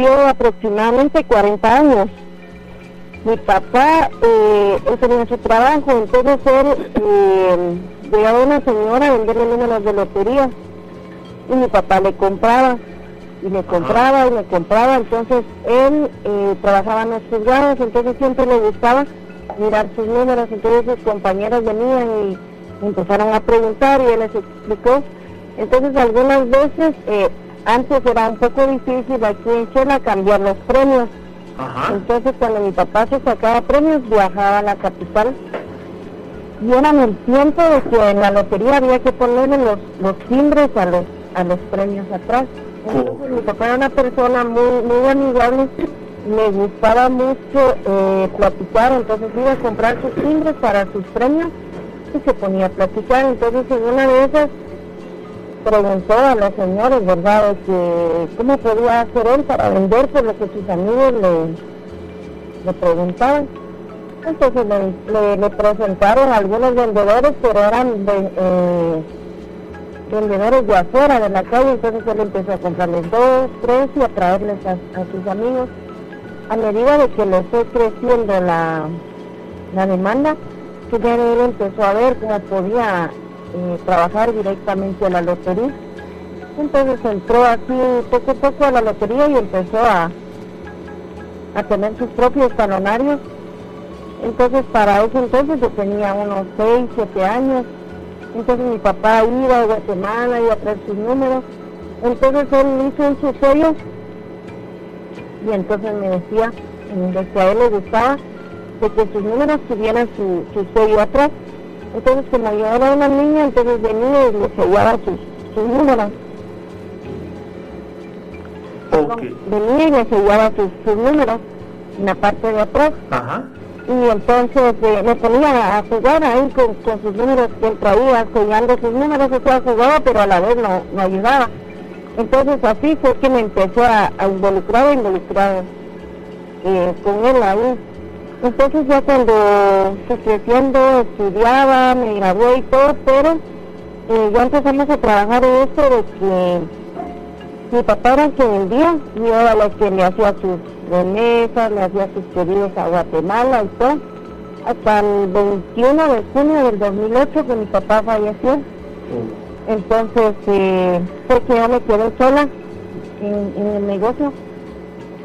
falleció aproximadamente 40 años. Mi papá eh, tenía su trabajo, entonces él eh, a una señora a venderle números de lotería y mi papá le compraba y le compraba y le compraba, entonces él eh, trabajaba en los juzgados, entonces siempre le gustaba mirar sus números, entonces sus compañeros venían y empezaron a preguntar y él les explicó. Entonces algunas veces, eh, antes era un poco difícil aquí en Chela cambiar los premios. Entonces cuando mi papá se sacaba premios viajaba a la capital y era en el tiempo de que en la lotería había que ponerle los, los timbres a los, a los premios atrás. Entonces mi papá era una persona muy, muy amigable me gustaba mucho eh, platicar, entonces iba a comprar sus timbres para sus premios y se ponía a platicar. Entonces en una de esas preguntó a los señores, ¿verdad?, que cómo podía hacer él para vender por lo que sus amigos le, le preguntaban. Entonces le, le, presentaron algunos vendedores, pero eran eh, vendedores de afuera de la calle, entonces él empezó a comprarles dos, tres y a traerles a sus amigos a medida de que le fue creciendo la, la demanda, que ya él empezó a ver cómo podía eh, trabajar directamente a la lotería. Entonces entró así poco a poco a la lotería y empezó a, a tener sus propios talonarios. Entonces para ese entonces yo tenía unos 6, 7 años. Entonces mi papá iba a Guatemala, iba a traer sus números. Entonces él hizo un sellos y entonces me decía que a él le gustaba de que sus números tuvieran su, su sello atrás. Entonces como era una niña, entonces venía y le sellaba sus, sus números. Venía y le sellaba sus, números en la parte de atrás. Y entonces eh, me ponía a jugar ahí con, con, sus números que él traía, sellando sus números, o sea, jugaba, pero a la vez no, no ayudaba. Entonces así fue que me empezó a, involucrar, a involucrar eh, con él ahí. Entonces ya cuando fui creciendo, estudiaba, me gradué y todo, pero eh, ya empezamos a trabajar en esto de que mi papá era el que vendía, yo era la que le hacía sus remesas, le hacía sus pedidos a Guatemala y todo. Hasta el 21 de junio del 2008 que mi papá falleció. Entonces, eh, porque yo me quedé sola en, el negocio.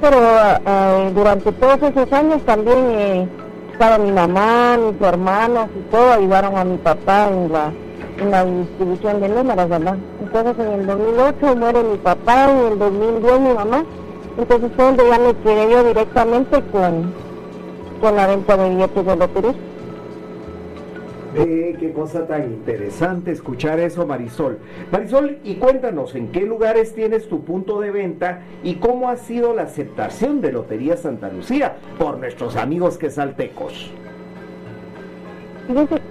Pero eh, durante todos esos años también eh, estaba mi mamá, mis hermanos y todo, ayudaron a mi papá en la, en la distribución de números, ¿verdad? Entonces en el 2008 muere mi papá, y en el 2010 mi mamá. Entonces fue donde ya me quedé yo directamente con, con la venta de billetes de lotería. Ve qué cosa tan interesante escuchar eso, Marisol. Marisol, y cuéntanos, ¿en qué lugares tienes tu punto de venta y cómo ha sido la aceptación de Lotería Santa Lucía por nuestros amigos quesaltecos?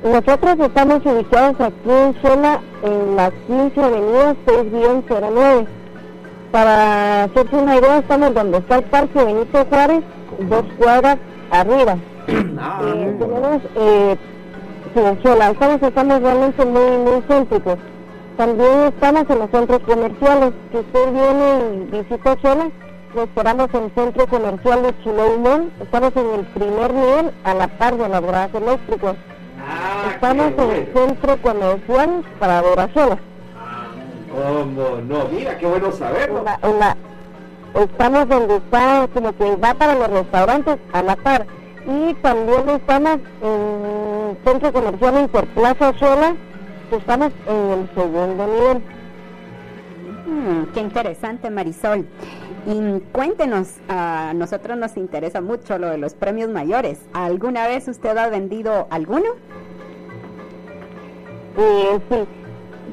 Nosotros estamos ubicados aquí en Zona, en la 15 Avenida 6-09. Para hacerse una idea, estamos donde está el Parque Benito Juárez, dos cuadras arriba. Ah, eh, tenemos eh, Estamos realmente muy, muy céntricos. También estamos en los centros comerciales. Si usted viene y visita Chola, lo esperamos en el centro comercial de Chileimón. Estamos en el primer nivel a la par de bragas eléctricos. Ah, estamos en el centro comercial para Dorazola. Ah, ¿Cómo no? Mira, qué bueno saberlo. estamos donde está, como que va para los restaurantes a la par. Y también estamos en centro comercial Interplaza Sola, estamos en el segundo nivel. Mm, qué interesante, Marisol. Y cuéntenos, a nosotros nos interesa mucho lo de los premios mayores. ¿Alguna vez usted ha vendido alguno? Eh, sí,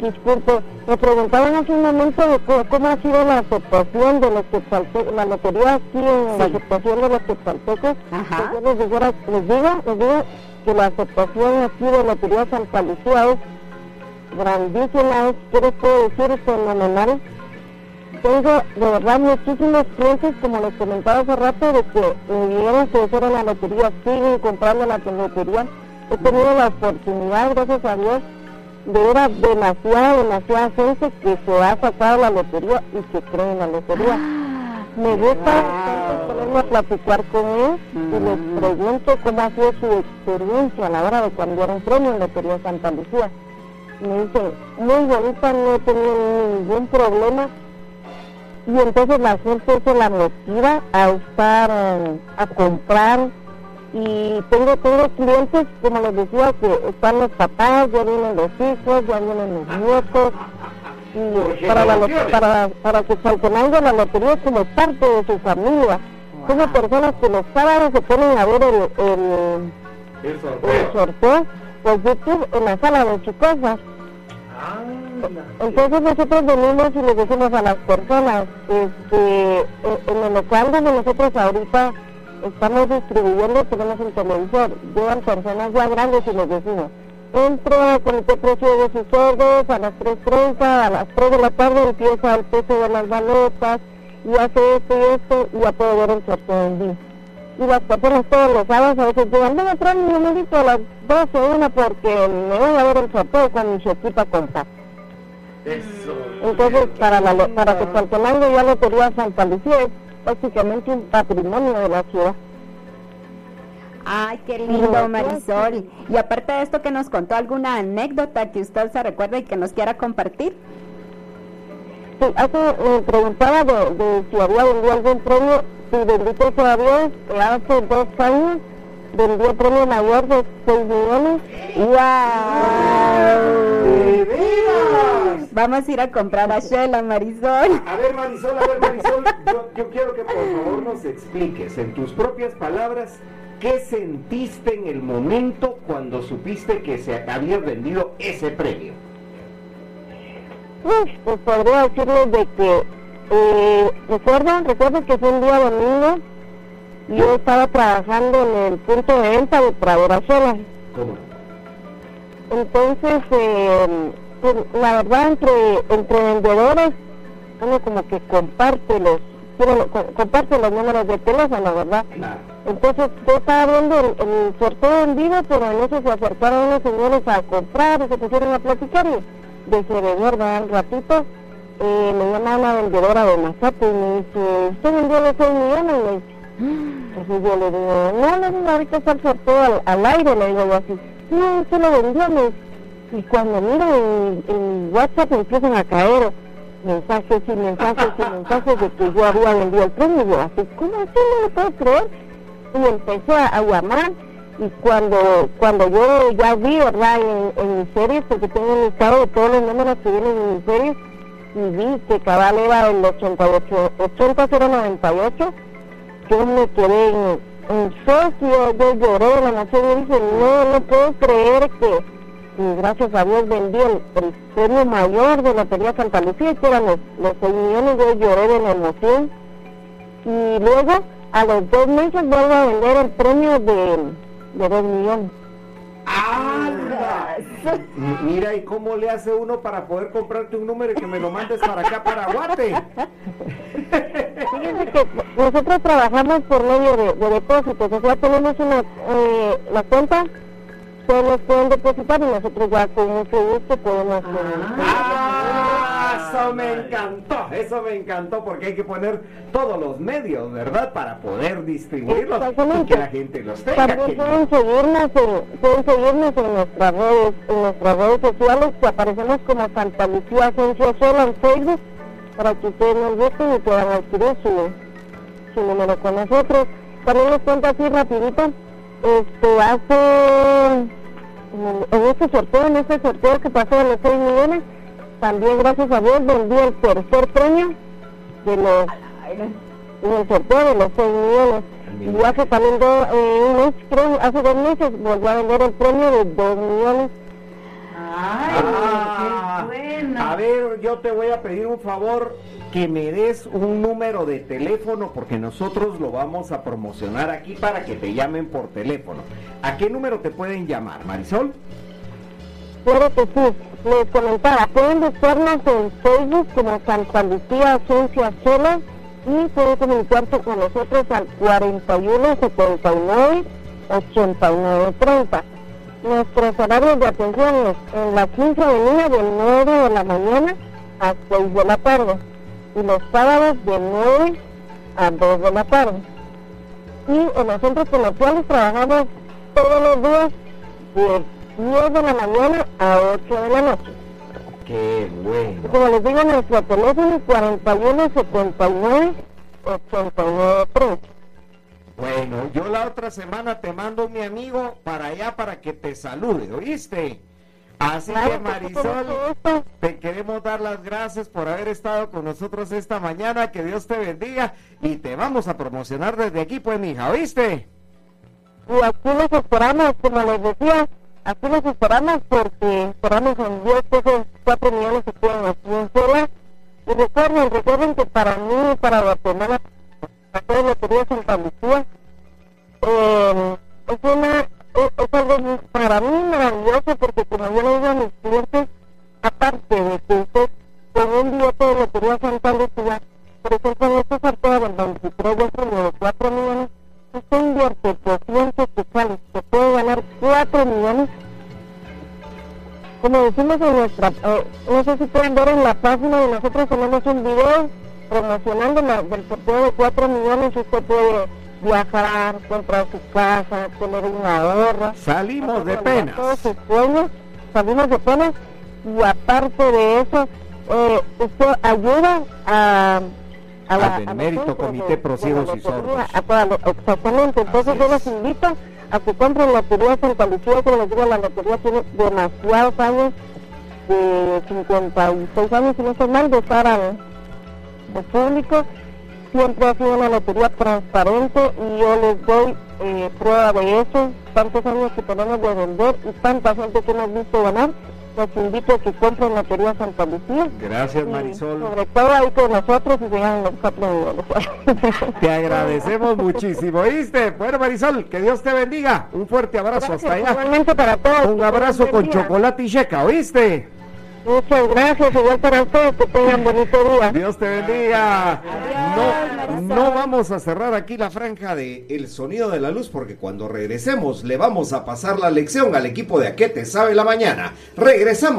disculpe, me preguntaban hace un momento de cómo, ha sido la aceptación de los quetzaltecos, la lotería aquí en la aceptación de los quetzaltecos. Ajá. Pues les, digo, les digo, les digo que la aceptación aquí de Lotería Santa Lucía es grandísima, es, ¿qué les puedo decir? fenomenal. Tengo de verdad muchísimos clientes, como les comentaba hace rato, de que me vinieron que hacer la lotería, siguen comprando la lotería. He tenido la oportunidad, gracias a Dios, de ver a demasiada, demasiada gente que se ha sacado la lotería y que cree en la lotería. Me gusta ponerme a platicar con él y les pregunto cómo ha sido su experiencia a la hora de cambiar un premio en Lotería Santa Lucía. Me dice, muy bonita, no he tenido ningún problema. Y entonces la gente se la motiva a estar, a comprar. Y tengo, tengo clientes, como les decía, que están los papás, ya vienen los hijos, ya vienen los nietos para, la, para, para que Saltenango la lotería como parte de su familia. Wow. personas que los sábados se ponen a ver el, el, el sorteo, por YouTube en la sala de Chicosa. Entonces nosotros venimos y les decimos a las personas, este, en el local donde nosotros ahorita estamos distribuyendo, tenemos un televisor, llevan personas ya grandes y les decimos, entra con el precio de sus sordos a las 3.30, a las 3 de la tarde empieza el peso de las balotas y hace esto y esto y ya puede ver el sorteo en vivo. Y las personas todos los sábados a veces llegan, voy a traer mi numerito a las 12 una porque me voy a ver el sorteo con mi equipa contar. Eso. Entonces, para, la, para que Saltenango ya Lotería Santa Lucía es básicamente un patrimonio de la ciudad. Ay, qué lindo, Marisol. Y aparte de esto, que nos contó alguna anécdota que usted se recuerda y que nos quiera compartir. Sí, hace, me preguntaba de, si había vendido algún premio. Si bendito sea Dios, hace dos años vendió el premio mayor de 6 millones. ¡Wow! Vamos a ir a comprar a Shela, Marisol. A ver, Marisol, a ver, Marisol, yo, yo quiero que por favor nos expliques en tus propias palabras ¿Qué sentiste en el momento cuando supiste que se había vendido ese premio? Pues, pues podría decirles de que, eh, ¿recuerdan? ¿Recuerdan que fue un día domingo? Yo estaba trabajando en el punto de venta de. ¿Cómo? Entonces, eh, pues, la verdad, entre, entre vendedores, uno como que comparte los, comparte los números de teléfono, ¿verdad? Claro entonces yo estaba viendo el, sorteo en vivo, pero en eso se acercaron unos señores a comprar y se pusieron a platicar y de se ¿verdad? Un ratito eh, me llama una vendedora de Mazato y me dice, ¿usted vendió los 6 millones? Y me dice, entonces yo le digo, no, no, no, ahorita está el sorteo al, aire, le digo yo así, no, usted lo vendió, me y cuando miro en, WhatsApp empiezan a caer mensajes y mensajes y mensajes de que yo había vendido el premio, yo así, ¿cómo así? No lo puedo creer y empecé a, llamar y cuando cuando yo ya vi, ¿verdad? En, mis series, porque tengo un listado de todos los números que vienen en mis series, y vi que cabal era el 88, 80098, yo me quedé en, en shock, yo, lloré la emoción y dije, no, no puedo creer que, gracias a Dios vendí el, premio mayor de la Lotería Santa Lucía, que eran los, los 6 millones, yo lloré de la emoción. Y luego a los dos meses vuelvo a vender el premio de, de dos millones. Mira, ¿y cómo le hace uno para poder comprarte un número y que me lo mandes para acá, para Guate? Nosotros trabajamos por medio de, depósitos, o sea, tenemos una, eh, la cuenta, nos pueden depositar y nosotros ya con mucho gusto podemos... Ah, eso me encantó, eso me encantó porque hay que poner todos los medios, ¿verdad? Para poder distribuirlos y que la gente los tenga. También pueden seguirnos, en, pueden seguirnos en nuestras redes, en nuestras redes sociales que aparecemos como Santa Lucía Agencia Sola en Facebook para que ustedes nos busquen y puedan adquirir su, su número con nosotros. También les cuento así rapidito, este hace en este sorteo, en este sorteo que pasó de los 6 millones, también gracias a Dios vendí el tercer premio de los en el sorteo de los 6 millones. Y hace también dos, eh, un mes, creo, hace dos meses volvió a vender el premio de 2 millones A ver, yo te voy a pedir un favor que me des un número de teléfono porque nosotros lo vamos a promocionar aquí para que te llamen por teléfono. ¿A qué número te pueden llamar, Marisol? Claro que sí les comentaba, pueden buscarnos en Facebook como Santa Lucía Agencia Sola y pueden comunicarse con nosotros al 41 79 89 30. Nuestros horarios de atención es en la 15 avenida de 9 de la mañana a 6 de la tarde y los sábados de 9 a 2 de la tarde. Y en los centros comerciales trabajamos todos los días de 10 de la mañana a 8 de la noche. Qué bueno. Como les digo, nuestro teléfono es 41 79 89 30. Bueno, yo la otra semana te mando mi amigo para allá para que te salude, ¿oíste? Así que Marisol, te queremos dar las gracias por haber estado con nosotros esta mañana, que Dios te bendiga y te vamos a promocionar desde aquí, pues, mija, ¿oíste? Y aquí los esperamos, como les decía, aquí los esperamos porque esperamos en 10 pesos 4 millones que tienen aquí en sola. Y recuerden, recuerden que para mí, para Guatemala, toda la lotería Santa Lucía, eh, es una, es, es algo para mí maravilloso porque como yo le digo a mis clientes, aparte de que usted con un billete de lotería Santa Lucía, por ejemplo en este sorteo del 23 de junio de 4 millones, usted invierte 200 quetzales, se puede ganar 4 millones. Como decimos en nuestra, eh, no sé si pueden ver en la página de nosotros tenemos un video promocionando la, del sorteo de 4 millones, usted puede viajar, comprar su casa, tener un ahorro. Salimos de penas. Todos sus sueños, salimos de penas y aparte de eso, eh, usted ayuda a... a la- Al Benemérito Comité de- Pro de Ciegos la y Sordos. exactamente, entonces yo los invito a que compren Lotería Santa Lucía, como les digo, la lotería tiene demasiados años, de 56 años, si no estoy mal, de estar público, siempre ha sido una lotería transparente y yo les doy eh, prueba de eso, tantos años que tenemos de vender y tanta gente que hemos visto ganar, los invito a que compren Lotería Santa Lucía. Gracias, Y Marisol. Sobre todo ahí con nosotros y llegan los millones. Te agradecemos muchísimo, ¿oíste? Bueno, Marisol, que Dios te bendiga. Un fuerte abrazo hasta Gracias, allá. igualmente para todos. Un abrazo con chocolate y checa, ¿oíste? Muchas gracias, igual para ustedes, que tengan bonito día. Dios te bendiga. No, no vamos a cerrar aquí la franja de El Sonido de la Luz porque cuando regresemos le vamos a pasar la lección al equipo de A qué te sabe la mañana. Regresamos.